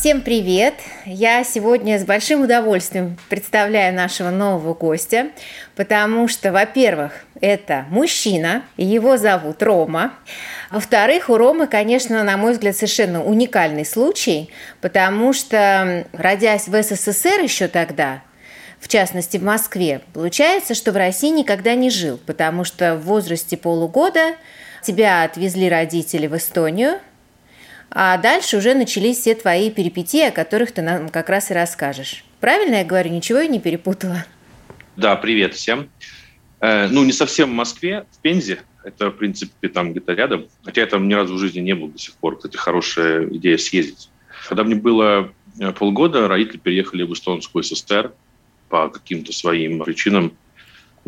Всем привет! Я сегодня с большим удовольствием представляю нашего нового гостя, потому что, во-первых, это мужчина, его зовут Рома. Во-вторых, у Ромы, конечно, на мой взгляд, совершенно уникальный случай, потому что, родясь в СССР еще тогда, в частности в Москве, получается, что в России никогда не жил, потому что в возрасте полугода тебя отвезли родители в Эстонию, а дальше уже начались все твои перипетии, о которых ты нам как раз и расскажешь. Правильно я говорю, ничего я не перепутала? Да, привет всем. Э, ну, не совсем в Москве, в Пензе. Это, в принципе, там где-то рядом. Хотя я там ни разу в жизни не был до сих пор. Кстати, хорошая идея съездить. Когда мне было э, полгода, родители переехали в Эстонскую ССР по каким-то своим причинам.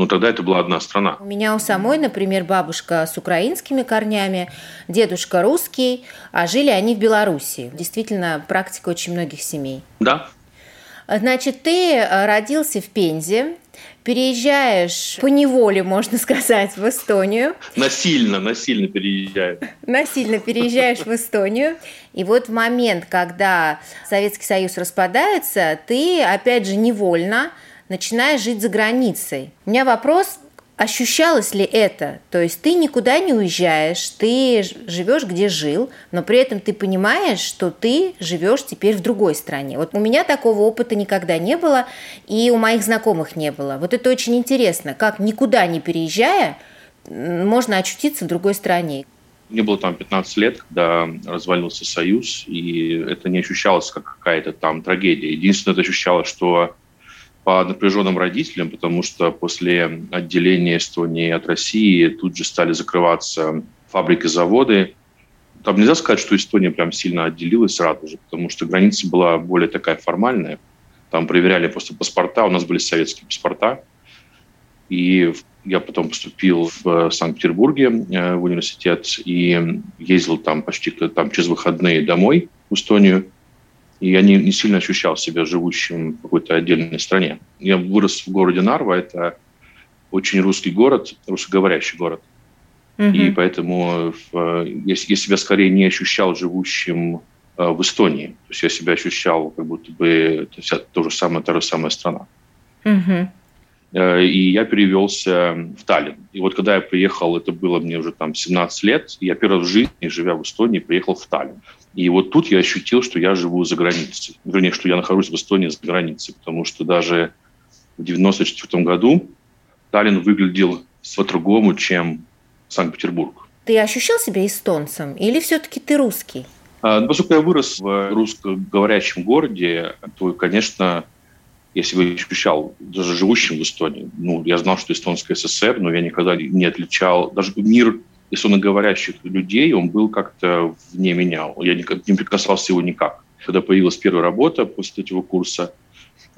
Но тогда это была одна страна. У меня у самой, например, бабушка с украинскими корнями, дедушка русский, а жили они в Белоруссии. Действительно, практика очень многих семей. Да. Значит, ты э, родился в Пензе, переезжаешь по неволе, можно сказать, в Эстонию. Насильно, насильно переезжаю. Насильно переезжаешь в Эстонию. И вот в момент, когда Советский Союз распадается, ты, опять же, невольно начиная жить за границей. У меня вопрос, ощущалось ли это? То есть ты никуда не уезжаешь, ты живешь где жил, но при этом ты понимаешь, что ты живешь теперь в другой стране. Вот у меня такого опыта никогда не было, и у моих знакомых не было. Вот это очень интересно, как никуда не переезжая, можно очутиться в другой стране. Мне было там 15 лет, когда развалился Союз, и это не ощущалось как какая-то там трагедия. Единственное, это ощущалось, что по напряженным родителям, потому что после отделения Эстонии от России тут же стали закрываться фабрики, заводы. Там нельзя сказать, что Эстония прям сильно отделилась сразу же, потому что граница была более такая формальная. Там проверяли просто паспорта, у нас были советские паспорта. И я потом поступил в Санкт-Петербурге э, в университет и ездил там почти там через выходные домой в Эстонию и я не, не сильно ощущал себя живущим в какой-то отдельной стране. Я вырос в городе Нарва, это очень русский город, русскоговорящий город. Угу. И поэтому в, я, я себя скорее не ощущал живущим э, в Эстонии. То есть я себя ощущал, как будто бы это вся то же самое, та же самая страна. Угу. И я перевелся в Таллин. И вот когда я приехал, это было мне уже там 17 лет, я первый раз в жизни, живя в Эстонии, приехал в Таллин. И вот тут я ощутил, что я живу за границей. Вернее, что я нахожусь в Эстонии за границей, потому что даже в 1994 году Таллин выглядел по-другому, чем Санкт-Петербург. Ты ощущал себя эстонцем или все-таки ты русский? А, ну, поскольку я вырос в русскоговорящем городе, то, конечно, я себя ощущал даже живущим в Эстонии. Ну, я знал, что Эстонская ССР, но я никогда не отличал... Даже мир эстоноговорящих людей, он был как-то вне меня. Я не, не прикасался его никак. Когда появилась первая работа после этого курса,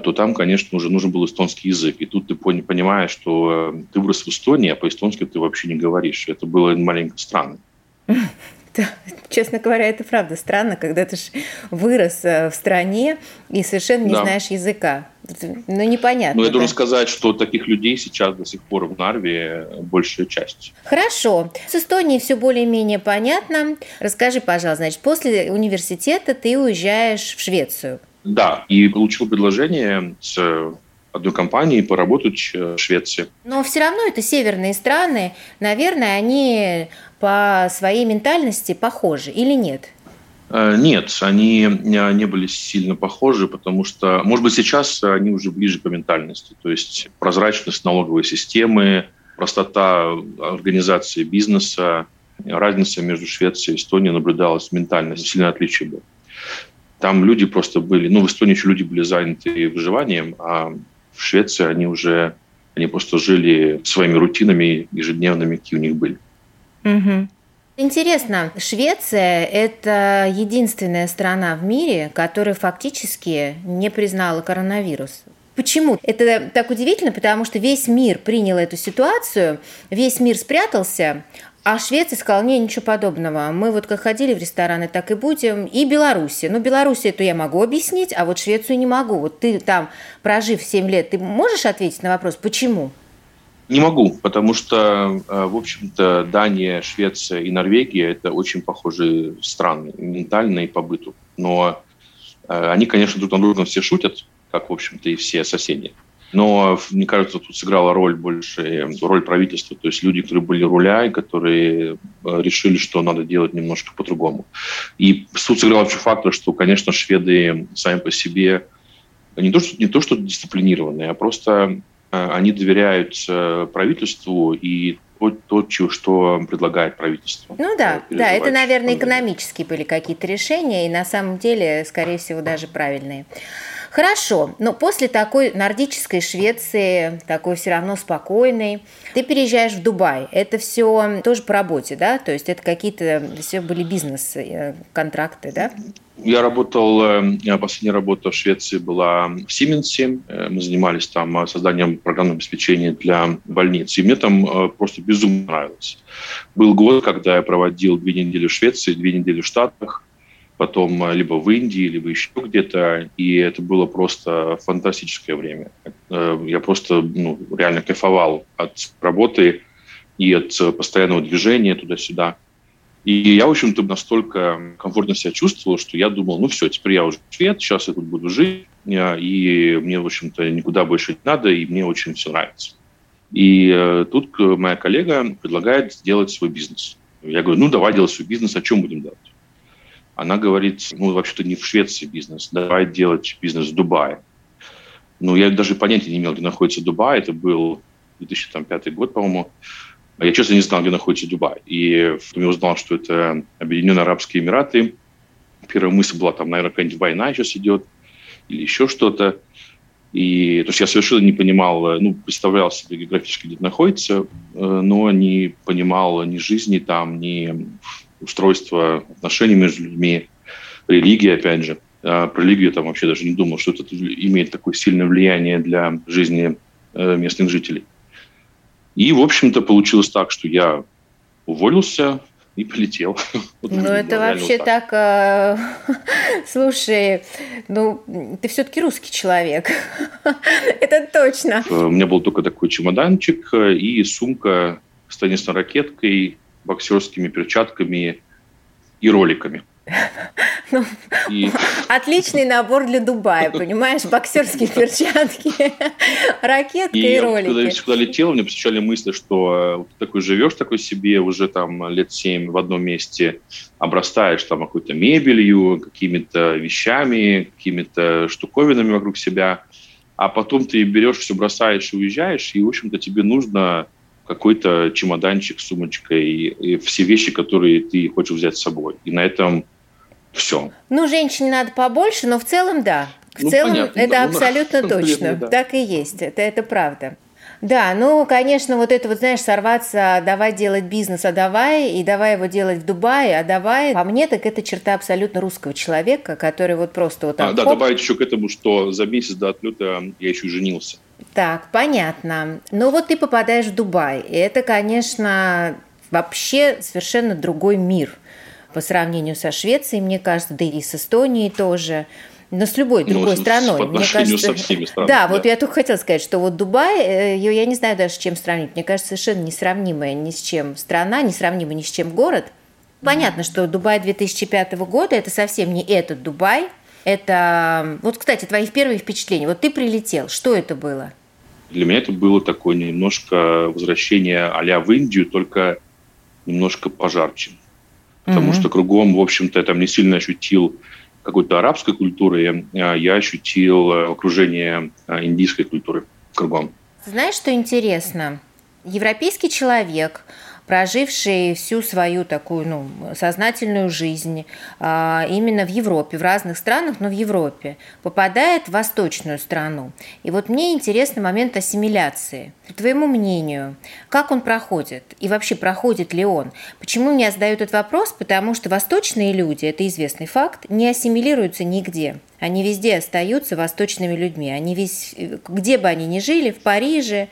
то там, конечно, уже нужен был эстонский язык. И тут ты понимаешь, что э, ты вырос в Эстонии, а по-эстонски ты вообще не говоришь. Это было маленько странно. Да, честно говоря, это правда странно, когда ты вырос э, в стране и совершенно не да. знаешь языка. Ну, непонятно. Ну, я должен сказать, что таких людей сейчас до сих пор в Нарве большая часть. Хорошо. С Эстонией все более-менее понятно. Расскажи, пожалуйста, значит, после университета ты уезжаешь в Швецию. Да, и получил предложение с одной компании поработать в Швеции. Но все равно это северные страны. Наверное, они по своей ментальности похожи или нет? Э, нет, они не были сильно похожи, потому что, может быть, сейчас они уже ближе по ментальности. То есть прозрачность налоговой системы, простота организации бизнеса, разница между Швецией и Эстонией наблюдалась ментально, сильное отличие было. Там люди просто были, ну, в Эстонии еще люди были заняты выживанием, а в Швеции они уже, они просто жили своими рутинами ежедневными, какие у них были. Угу. Интересно, Швеция – это единственная страна в мире, которая фактически не признала коронавирус. Почему? Это так удивительно, потому что весь мир принял эту ситуацию, весь мир спрятался, а Швеция сказала, не, ничего подобного. Мы вот как ходили в рестораны, так и будем. И Беларуси. Ну, Беларуси это я могу объяснить, а вот Швецию не могу. Вот ты там, прожив 7 лет, ты можешь ответить на вопрос, почему? Не могу, потому что, э, в общем-то, Дания, Швеция и Норвегия – это очень похожие страны, ментально и по быту. Но Они, конечно, друг на другом все шутят, как, в общем-то, и все соседи. Но, мне кажется, тут сыграла роль больше роль правительства. То есть люди, которые были руля и которые решили, что надо делать немножко по-другому. И тут сыграл вообще фактор, что, конечно, шведы сами по себе не то, что, не то, что дисциплинированные, а просто они доверяют правительству и то, что предлагает правительство. Ну да, да, это, наверное, экономические были какие-то решения, и на самом деле, скорее всего, даже правильные. Хорошо, но после такой нордической Швеции, такой все равно спокойной, ты переезжаешь в Дубай. Это все тоже по работе, да? То есть это какие-то все были бизнес-контракты, да? Я работал, э, последняя работа в Швеции была в Сименсе. Э, мы занимались там э, созданием программного обеспечения для больниц. И мне там просто безумно нравилось. Был год, когда я проводил две недели в Швеции, две недели в Штатах потом э, либо в Индии, либо еще где-то, и это было просто фантастическое время. Э, я просто ну, реально кайфовал от работы и от постоянного движения туда-сюда. И я, в общем-то, настолько комфортно себя чувствовал, что я думал, ну все, теперь я уже швед, сейчас я тут буду жить, э, и мне, в общем-то, никуда больше не надо, и мне очень все нравится. И тут моя коллега предлагает сделать свой бизнес. Я говорю, ну давай делать свой бизнес, о чем будем делать? Она говорит, ну, вообще-то не в Швеции бизнес, давай делать бизнес в Дубае. Ну, я даже понятия не имел, где находится Дубай. Это был 2005 год, по-моему. Я, честно, не знал, где находится Дубай. И я узнал, что это Объединенные Арабские Эмираты. Первая мысль была, там, наверное, какая-нибудь война сейчас идет или еще что-то. И, то есть я совершенно не понимал, ну, представлял себе географически, где это находится, э, но не понимал ни жизни там, ни устройство отношений между людьми, религия, опять же. А про религию там вообще даже не думал, что это имеет такое сильное влияние для жизни э, местных жителей. И, в общем-то, получилось так, что я уволился и полетел. ну, это вообще вот так. так э, слушай, ну, ты все-таки русский человек. это точно. Э, у меня был только такой чемоданчик и сумка с теннисной ракеткой, боксерскими перчатками и роликами. Ну, и... Отличный набор для Дубая, понимаешь? Боксерские перчатки, ракетка и, и ролики. Когда, когда летел, мне посещали мысли, что э, ты такой живешь такой себе уже там лет семь в одном месте, обрастаешь там какой-то мебелью, какими-то вещами, какими-то штуковинами вокруг себя, а потом ты берешь все, бросаешь и уезжаешь, и, в общем-то, тебе нужно какой-то чемоданчик, сумочка и, и все вещи, которые ты хочешь взять с собой. И на этом все. Ну, женщине надо побольше, но в целом да. В ну, целом понятно, это да, абсолютно ну, точно. Наверное, да. Так и есть. Это, это правда. Да, ну, конечно, вот это вот, знаешь, сорваться, давай делать бизнес, а давай, и давай его делать в Дубае, а давай. По мне, так это черта абсолютно русского человека, который вот просто вот так... А, да, добавить еще к этому, что за месяц до отлета я еще и женился. Так, понятно. Ну вот ты попадаешь в Дубай, и это, конечно, вообще совершенно другой мир по сравнению со Швецией, мне кажется, да и с Эстонией тоже но с любой ну, другой ну, страной. Мне кажется, со всеми странами. Да, да, вот я только хотела сказать, что вот Дубай, э, ее я не знаю даже с чем сравнить. Мне кажется, совершенно несравнимая ни с чем страна, несравнимая ни с чем город. Понятно, что Дубай 2005 года это совсем не этот Дубай. Это, вот, кстати, твои первые впечатления. Вот ты прилетел, что это было? Для меня это было такое немножко возвращение а в Индию, только немножко пожарче. Потому mm-hmm. что кругом, в общем-то, я там не сильно ощутил какой-то арабской культуры, а я ощутил э, окружение э, индийской культуры кругом. Знаешь, что интересно? Европейский человек – проживший всю свою такую ну, сознательную жизнь а, именно в Европе, в разных странах, но в Европе, попадает в восточную страну. И вот мне интересный момент ассимиляции. По твоему мнению, как он проходит? И вообще, проходит ли он? Почему мне задают этот вопрос? Потому что восточные люди, это известный факт, не ассимилируются нигде. Они везде остаются восточными людьми. Они весь, где бы они ни жили, в Париже,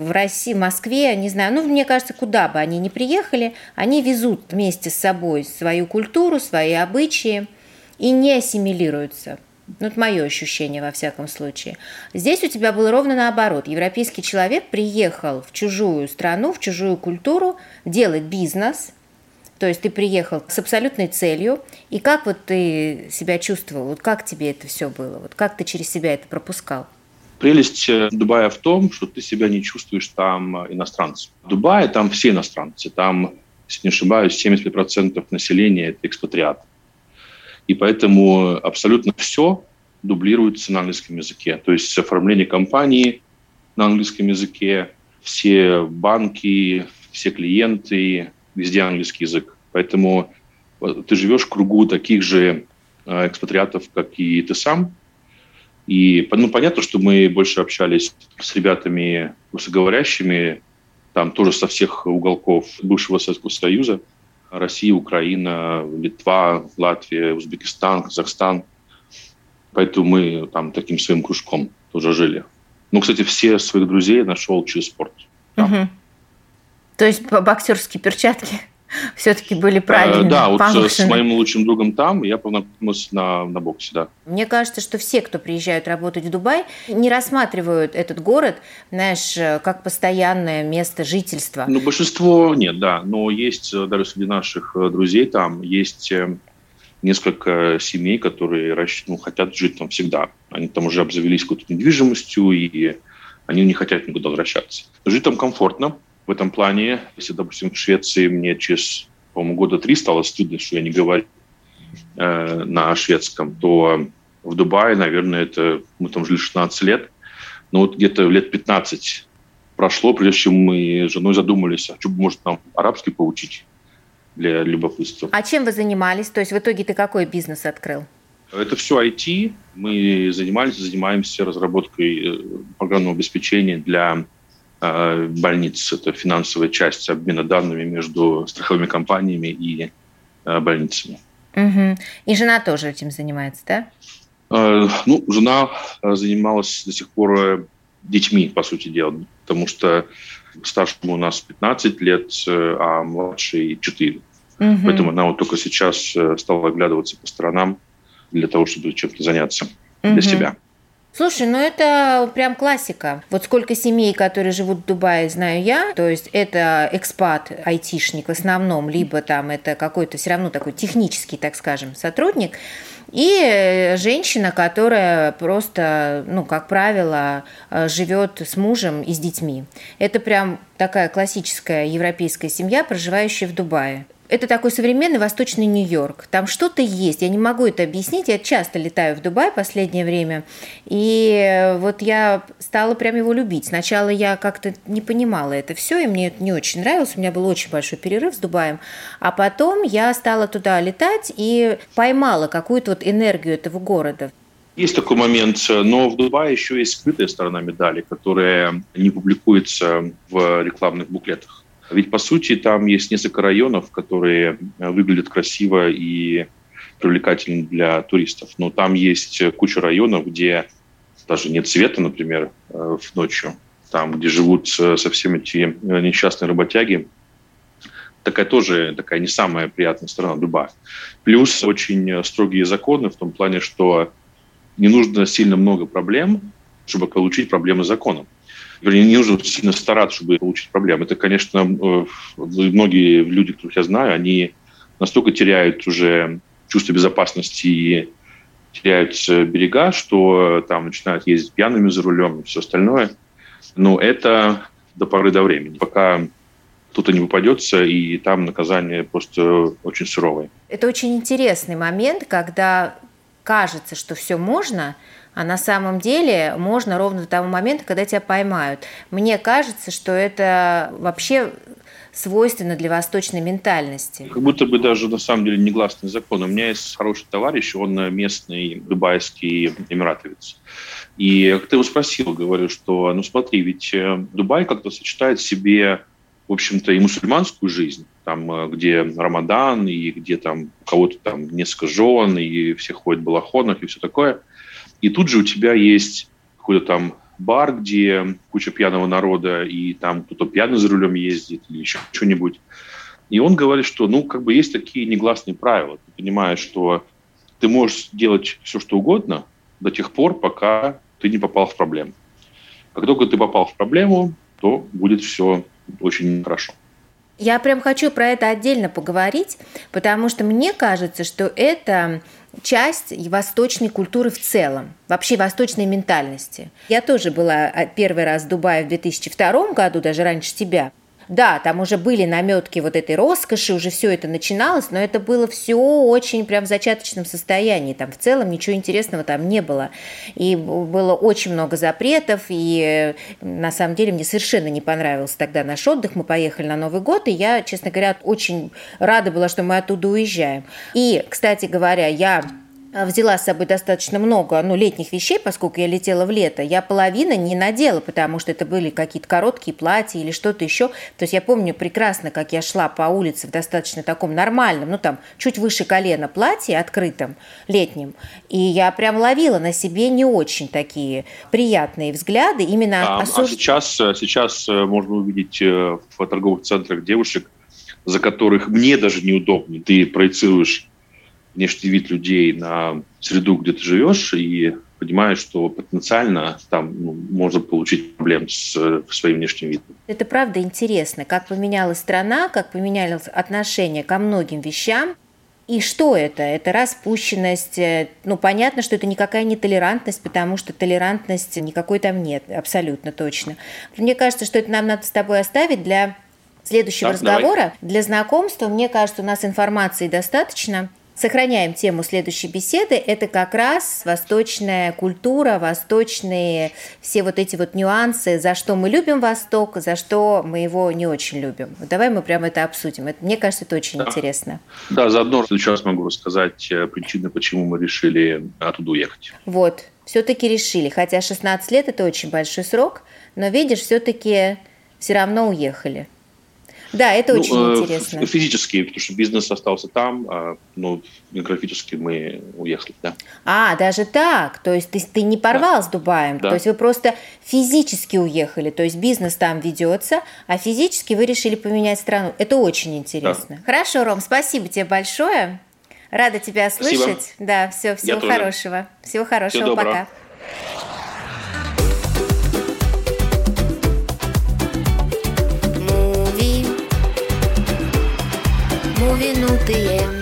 в России, Москве, не знаю, ну, мне кажется, куда бы они ни приехали, они везут вместе с собой свою культуру, свои обычаи и не ассимилируются. Ну, это мое ощущение, во всяком случае. Здесь у тебя было ровно наоборот. Европейский человек приехал в чужую страну, в чужую культуру делать бизнес, То есть ты приехал с абсолютной целью, и как вот ты себя чувствовал, вот как тебе это все было, вот как ты через себя это пропускал? Прелесть э, Дубая в том, что ты себя не чувствуешь там э, иностранцем. В Дубае там все иностранцы, там, если не ошибаюсь, 70% населения – это экспатриаты. И поэтому абсолютно все дублируется на английском языке. То есть оформление компании на английском языке, все банки, все клиенты, везде английский язык. Поэтому э, ты живешь в кругу таких же экспатриатов, как и ты сам, и ну, понятно, что мы больше общались с ребятами русскоговорящими, там тоже со всех уголков бывшего Советского Союза, Россия, Украина, Литва, Латвия, Узбекистан, Казахстан. Поэтому мы там таким своим кружком тоже жили. Ну, кстати, все своих друзей нашел через спорт. Угу. То есть боксерские перчатки? Все-таки были э, правильные. Да, вот с моим лучшим другом там я познакомился на, на боксе, да. Мне кажется, что все, кто приезжают работать в Дубай, не рассматривают этот город, знаешь, как постоянное место жительства. Ну, большинство нет, да, но есть э, даже среди наших э, друзей там есть несколько семей, которые ну, хотят жить там всегда. Они там уже обзавелись какой-то недвижимостью, и они не хотят никуда возвращаться. Жить там комфортно, в этом плане. Если, допустим, в Швеции мне через, по-моему, года три стало стыдно, что я не говорю э, на шведском, то в Дубае, наверное, это мы там жили 16 лет, но вот где-то лет 15 прошло, прежде чем мы с женой задумались, а что, может, нам арабский поучить для любопытства. А чем вы занимались? То есть в итоге ты какой бизнес открыл? Это все IT. Мы занимались, занимаемся разработкой э, программного обеспечения для больниц. Это финансовая часть обмена данными между страховыми компаниями и э, больницами. Угу. И жена тоже этим занимается, да? Э, ну, жена занималась до сих пор детьми, по сути дела, потому что старшему у нас 15 лет, а младший 4. Угу. Поэтому она вот только сейчас стала оглядываться по сторонам для того, чтобы чем-то заняться угу. для себя. Слушай, ну это прям классика. Вот сколько семей, которые живут в Дубае, знаю я. То есть это экспат, айтишник в основном, либо там это какой-то все равно такой технический, так скажем, сотрудник. И женщина, которая просто, ну, как правило, живет с мужем и с детьми. Это прям такая классическая европейская семья, проживающая в Дубае. Это такой современный восточный Нью-Йорк. Там что-то есть. Я не могу это объяснить. Я часто летаю в Дубай в последнее время. И вот я стала прям его любить. Сначала я как-то не понимала это все, и мне это не очень нравилось. У меня был очень большой перерыв с Дубаем. А потом я стала туда летать и поймала какую-то вот энергию этого города. Есть такой момент, но в Дубае еще есть скрытая сторона медали, которая не публикуется в рекламных буклетах. Ведь, по сути, там есть несколько районов, которые э, выглядят красиво и привлекательно для туристов. Но там есть куча районов, где даже нет света, например, э, в ночью. Там, где живут совсем эти э, несчастные работяги. Такая тоже такая не самая приятная сторона Дубая. Плюс очень строгие законы в том плане, что не нужно сильно много проблем, чтобы получить проблемы с законом вернее, не нужно сильно стараться, чтобы получить проблемы. Это, конечно, э, многие люди, которых я знаю, они настолько теряют уже чувство безопасности и теряют берега, что там начинают ездить пьяными за рулем и все остальное. Но это до поры до времени, пока кто-то не попадется, и там наказание просто очень суровое. Это очень интересный момент, когда кажется, что все можно, а на самом деле можно ровно до того момента, когда тебя поймают. Мне кажется, что это вообще свойственно для восточной ментальности. Как будто бы даже на самом деле негласный закон. У меня есть хороший товарищ, он местный дубайский эмиратовец. И как ты его спросил, говорю, что, ну смотри, ведь э, Дубай как-то сочетает в себе, в общем-то, и мусульманскую жизнь, там, э, где Рамадан, и где там у кого-то там несколько жен, и все ходят в балахонах, и все такое – и тут же у тебя есть какой-то там бар, где куча пьяного народа, и там кто-то пьяный за рулем ездит или еще что-нибудь. И он говорит, что, ну, как бы есть такие негласные правила. Ты понимаешь, что ты можешь делать все, что угодно до тех пор, пока ты не попал в проблему. Как только ты попал в проблему, то будет все очень хорошо. Я прям хочу про это отдельно поговорить, потому что мне кажется, что это часть восточной культуры в целом, вообще восточной ментальности. Я тоже была а, первый раз в Дубае в 2002 году, даже раньше тебя. Да, там уже были наметки вот этой роскоши, уже все это начиналось, но это было все очень прям в зачаточном состоянии. Там в целом ничего интересного там не было. И было очень много запретов, и на самом деле мне совершенно не понравился тогда наш отдых. Мы поехали на Новый год, и я, честно говоря, очень рада была, что мы оттуда уезжаем. И, кстати говоря, я взяла с собой достаточно много ну, летних вещей, поскольку я летела в лето. Я половина не надела, потому что это были какие-то короткие платья или что-то еще. То есть я помню прекрасно, как я шла по улице в достаточно таком нормальном, ну там чуть выше колена платье открытом, летнем. И я прям ловила на себе не очень такие приятные взгляды. Именно а, осуж... а сейчас, э, сейчас э, можно увидеть э, в торговых центрах девушек, за которых мне даже неудобно. Ты проецируешь внешний вид людей на среду, где ты живешь, и понимаешь, что потенциально там ну, можно получить проблем с своим внешним видом. Это правда интересно, как поменялась страна, как поменялось отношение ко многим вещам. И что это? Это распущенность. Э, ну, понятно, что это никакая не толерантность, потому что толерантности никакой там нет, абсолютно точно. Мне кажется, что это нам надо с тобой оставить для следующего да, разговора, давай. для знакомства. Мне кажется, у нас информации достаточно. Сохраняем тему следующей беседы. Это как раз восточная культура, восточные все вот эти вот нюансы, за что мы любим Восток, за что мы его не очень любим. Давай мы прямо это обсудим. Это, мне кажется, это очень да. интересно. Да, заодно сейчас могу рассказать э, причины, почему мы решили оттуда уехать. Вот, все-таки решили. Хотя 16 лет – это очень большой срок, но, видишь, все-таки все равно уехали. Да, это ну, очень э, интересно. Физически, потому что бизнес остался там, а, но географически мы уехали, да. А, даже так? То есть ты, ты не порвал да. с Дубаем? Да. То есть вы просто физически уехали, то есть бизнес там ведется, а физически вы решили поменять страну. Это очень интересно. Да. Хорошо, Ром, спасибо тебе большое. Рада тебя слышать. Спасибо. Да, все, всего Я хорошего. Тоже. Всего хорошего, Всего пока. Movie,